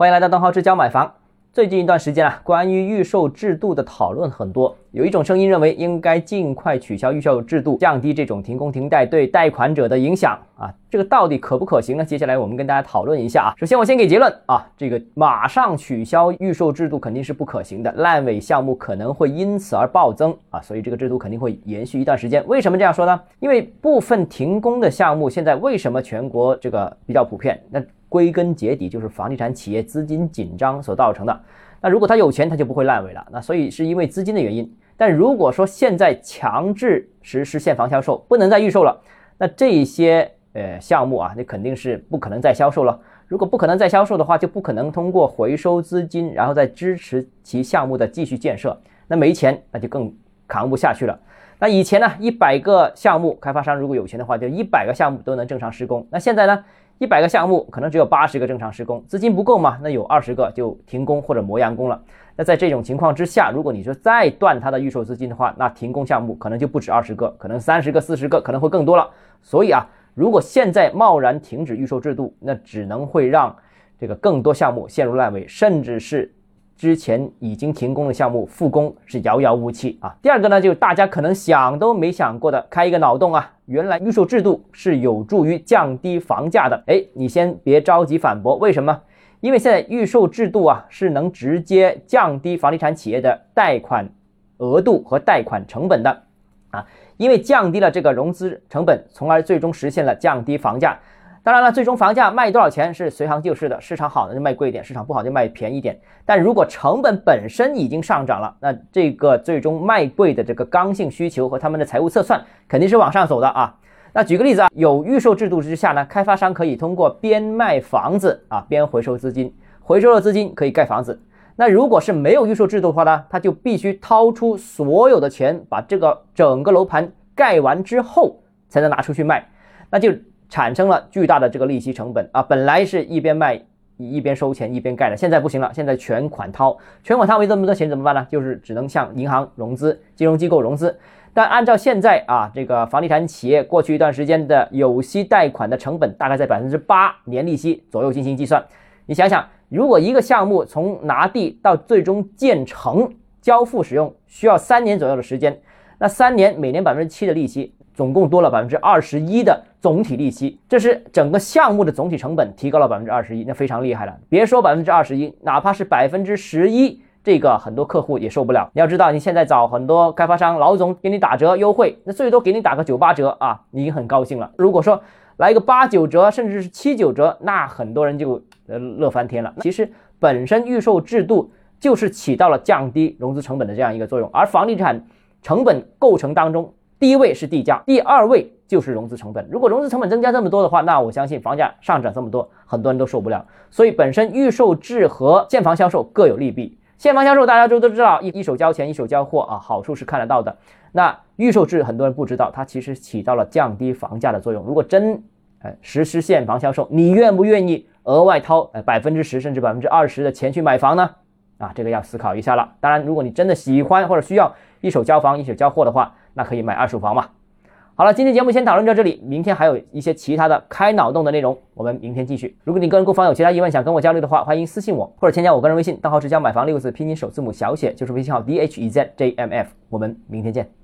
欢迎来到邓浩之教买房。最近一段时间啊，关于预售制度的讨论很多，有一种声音认为应该尽快取消预售制度，降低这种停工停贷对贷款者的影响啊。这个到底可不可行呢？接下来我们跟大家讨论一下啊。首先我先给结论啊，这个马上取消预售制度肯定是不可行的，烂尾项目可能会因此而暴增啊，所以这个制度肯定会延续一段时间。为什么这样说呢？因为部分停工的项目现在为什么全国这个比较普遍？那归根结底就是房地产企业资金紧张所造成的。那如果他有钱，他就不会烂尾了。那所以是因为资金的原因。但如果说现在强制实施现房销售，不能再预售了，那这些呃项目啊，那肯定是不可能再销售了。如果不可能再销售的话，就不可能通过回收资金，然后再支持其项目的继续建设。那没钱，那就更扛不下去了。那以前呢，一百个项目，开发商如果有钱的话，就一百个项目都能正常施工。那现在呢？一百个项目可能只有八十个正常施工，资金不够嘛？那有二十个就停工或者磨洋工了。那在这种情况之下，如果你说再断它的预售资金的话，那停工项目可能就不止二十个，可能三十个、四十个，可能会更多了。所以啊，如果现在贸然停止预售制度，那只能会让这个更多项目陷入烂尾，甚至是。之前已经停工的项目复工是遥遥无期啊。第二个呢，就是大家可能想都没想过的，开一个脑洞啊，原来预售制度是有助于降低房价的。哎，你先别着急反驳，为什么？因为现在预售制度啊是能直接降低房地产企业的贷款额度和贷款成本的啊，因为降低了这个融资成本，从而最终实现了降低房价。当然了，最终房价卖多少钱是随行就市的，市场好的就卖贵一点，市场不好就卖便宜一点。但如果成本本身已经上涨了，那这个最终卖贵的这个刚性需求和他们的财务测算肯定是往上走的啊。那举个例子啊，有预售制度之下呢，开发商可以通过边卖房子啊边回收资金，回收了资金可以盖房子。那如果是没有预售制度的话呢，他就必须掏出所有的钱把这个整个楼盘盖完之后才能拿出去卖，那就。产生了巨大的这个利息成本啊！本来是一边卖一边收钱一边盖的，现在不行了，现在全款掏，全款掏没这么多钱怎么办呢？就是只能向银行融资、金融机构融资。但按照现在啊，这个房地产企业过去一段时间的有息贷款的成本大概在百分之八年利息左右进行计算。你想想，如果一个项目从拿地到最终建成交付使用需要三年左右的时间，那三年每年百分之七的利息。总共多了百分之二十一的总体利息，这是整个项目的总体成本提高了百分之二十一，那非常厉害了。别说百分之二十一，哪怕是百分之十一，这个很多客户也受不了。你要知道，你现在找很多开发商老总给你打折优惠，那最多给你打个九八折啊，你已经很高兴了。如果说来个八九折，甚至是七九折，那很多人就呃乐翻天了。其实本身预售制度就是起到了降低融资成本的这样一个作用，而房地产成本构成当中。第一位是地价，第二位就是融资成本。如果融资成本增加这么多的话，那我相信房价上涨这么多，很多人都受不了。所以本身预售制和现房销售各有利弊。现房销售大家都都知道，一一手交钱一手交货啊，好处是看得到的。那预售制很多人不知道，它其实起到了降低房价的作用。如果真呃实施现房销售，你愿不愿意额外掏呃百分之十甚至百分之二十的钱去买房呢？啊，这个要思考一下了。当然，如果你真的喜欢或者需要一手交房一手交货的话，那可以买二手房嘛？好了，今天节目先讨论到这里，明天还有一些其他的开脑洞的内容，我们明天继续。如果你个人购房有其他疑问想跟我交流的话，欢迎私信我或者添加我个人微信，账号是将买房六个字拼音首字母小写，就是微信号 d h e z j m f。我们明天见。